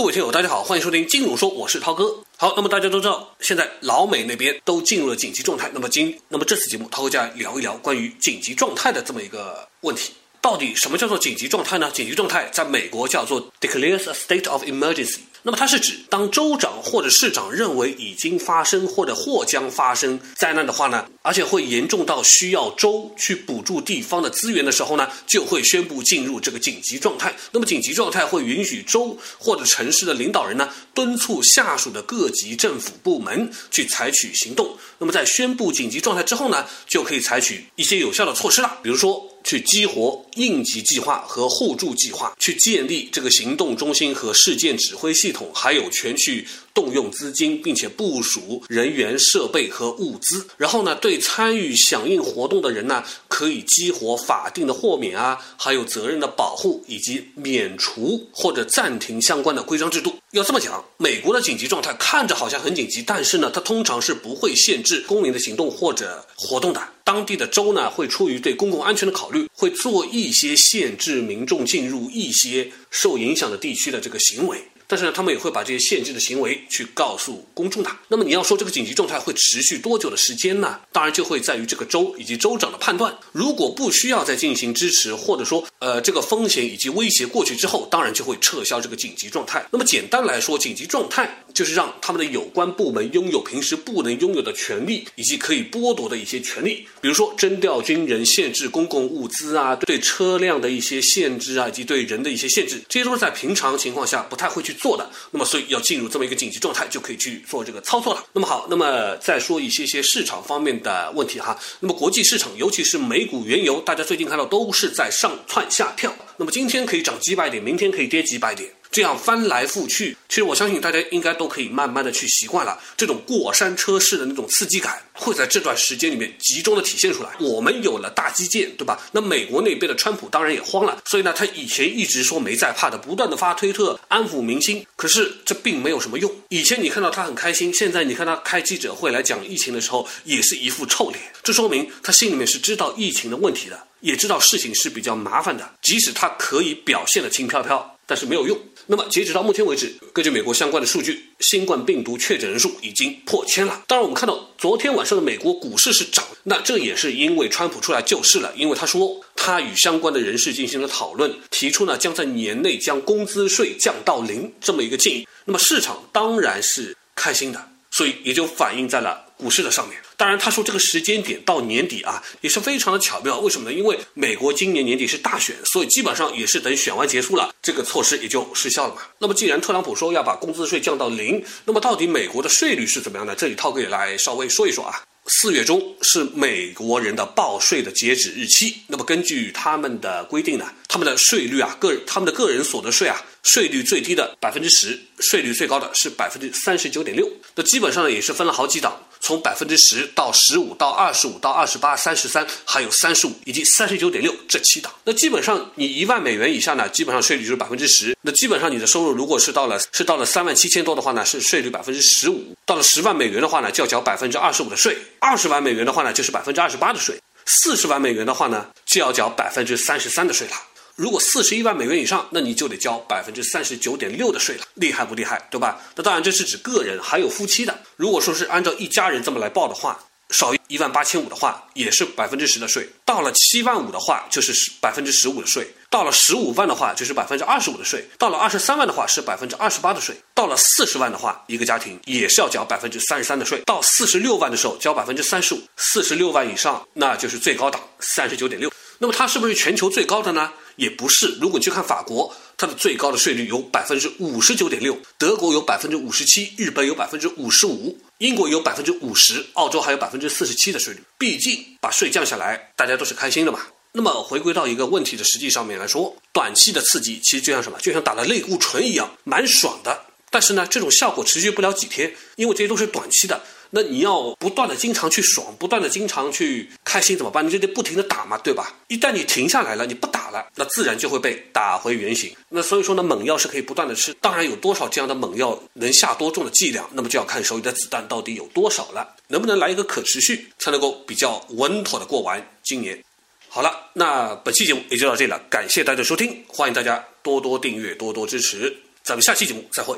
各位听友，大家好，欢迎收听金融说，我是涛哥。好，那么大家都知道，现在老美那边都进入了紧急状态。那么今，那么这次节目，涛哥将聊一聊关于紧急状态的这么一个问题。到底什么叫做紧急状态呢？紧急状态在美国叫做 declares a state of emergency。那么它是指当州长或者市长认为已经发生或者或将发生灾难的话呢，而且会严重到需要州去补助地方的资源的时候呢，就会宣布进入这个紧急状态。那么紧急状态会允许州或者城市的领导人呢，敦促下属的各级政府部门去采取行动。那么在宣布紧急状态之后呢，就可以采取一些有效的措施了，比如说。去激活应急计划和互助计划，去建立这个行动中心和事件指挥系统，还有权去动用资金，并且部署人员、设备和物资。然后呢，对参与响应活动的人呢，可以激活法定的豁免啊，还有责任的保护，以及免除或者暂停相关的规章制度。要这么讲，美国的紧急状态看着好像很紧急，但是呢，它通常是不会限制公民的行动或者活动的。当地的州呢，会出于对公共安全的考虑，会做一些限制民众进入一些受影响的地区的这个行为。但是呢，他们也会把这些限制的行为去告诉公众的。那么你要说这个紧急状态会持续多久的时间呢？当然就会在于这个州以及州长的判断。如果不需要再进行支持，或者说呃这个风险以及威胁过去之后，当然就会撤销这个紧急状态。那么简单来说，紧急状态就是让他们的有关部门拥有平时不能拥有的权利，以及可以剥夺的一些权利，比如说征调军人、限制公共物资啊，对车辆的一些限制啊，以及对人的一些限制，这些都是在平常情况下不太会去。做的，那么所以要进入这么一个紧急状态，就可以去做这个操作了。那么好，那么再说一些些市场方面的问题哈。那么国际市场，尤其是美股、原油，大家最近看到都是在上窜下跳。那么今天可以涨几百点，明天可以跌几百点。这样翻来覆去，其实我相信大家应该都可以慢慢的去习惯了这种过山车式的那种刺激感，会在这段时间里面集中的体现出来。我们有了大基建，对吧？那美国那边的川普当然也慌了，所以呢，他以前一直说没在怕的，不断的发推特安抚民心。可是这并没有什么用。以前你看到他很开心，现在你看他开记者会来讲疫情的时候，也是一副臭脸。这说明他心里面是知道疫情的问题的，也知道事情是比较麻烦的。即使他可以表现的轻飘飘，但是没有用。那么，截止到目前为止，根据美国相关的数据，新冠病毒确诊人数已经破千了。当然，我们看到昨天晚上的美国股市是涨，那这也是因为川普出来救市了，因为他说他与相关的人士进行了讨论，提出呢将在年内将工资税降到零这么一个建议。那么市场当然是开心的，所以也就反映在了。股市的上面，当然他说这个时间点到年底啊，也是非常的巧妙。为什么呢？因为美国今年年底是大选，所以基本上也是等选完结束了，这个措施也就失效了嘛。那么既然特朗普说要把工资税降到零，那么到底美国的税率是怎么样的？这里涛哥也来稍微说一说啊。四月中是美国人的报税的截止日期。那么根据他们的规定呢，他们的税率啊，个他们的个人所得税啊，税率最低的百分之十，税率最高的是百分之三十九点六。那基本上呢，也是分了好几档。从百分之十到十五到二十五到二十八、三十三，还有三十五以及三十九点六这七档。那基本上你一万美元以下呢，基本上税率就是百分之十。那基本上你的收入如果是到了是到了三万七千多的话呢，是税率百分之十五。到了十万美元的话呢，就要缴百分之二十五的税。二十万美元的话呢，就是百分之二十八的税。四十万美元的话呢，就要缴百分之三十三的税了。如果四十一万美元以上，那你就得交百分之三十九点六的税了，厉害不厉害？对吧？那当然这是指个人，还有夫妻的。如果说是按照一家人这么来报的话，少于一万八千五的话，也是百分之十的税；到了七万五的话，就是十百分之十五的税；到了十五万的话，就是百分之二十五的税；到了二十三万的话，是百分之二十八的税；到了四十万的话，一个家庭也是要交百分之三十三的税；到四十六万的时候，交百分之三十五；四十六万以上，那就是最高档三十九点六。那么它是不是全球最高的呢？也不是。如果你去看法国，它的最高的税率有百分之五十九点六，德国有百分之五十七，日本有百分之五十五，英国有百分之五十，澳洲还有百分之四十七的税率。毕竟把税降下来，大家都是开心的嘛。那么回归到一个问题的实际上面来说，短期的刺激其实就像什么？就像打了类固醇一样，蛮爽的。但是呢，这种效果持续不了几天，因为这些都是短期的。那你要不断的经常去爽，不断的经常去开心怎么办？你就得不停的打嘛，对吧？一旦你停下来了，你不打了，那自然就会被打回原形。那所以说呢，猛药是可以不断的吃，当然有多少这样的猛药能下多重的剂量，那么就要看手里的子弹到底有多少了，能不能来一个可持续，才能够比较稳妥的过完今年。好了，那本期节目也就到这里了，感谢大家收听，欢迎大家多多订阅，多多支持。咱们下期节目再会。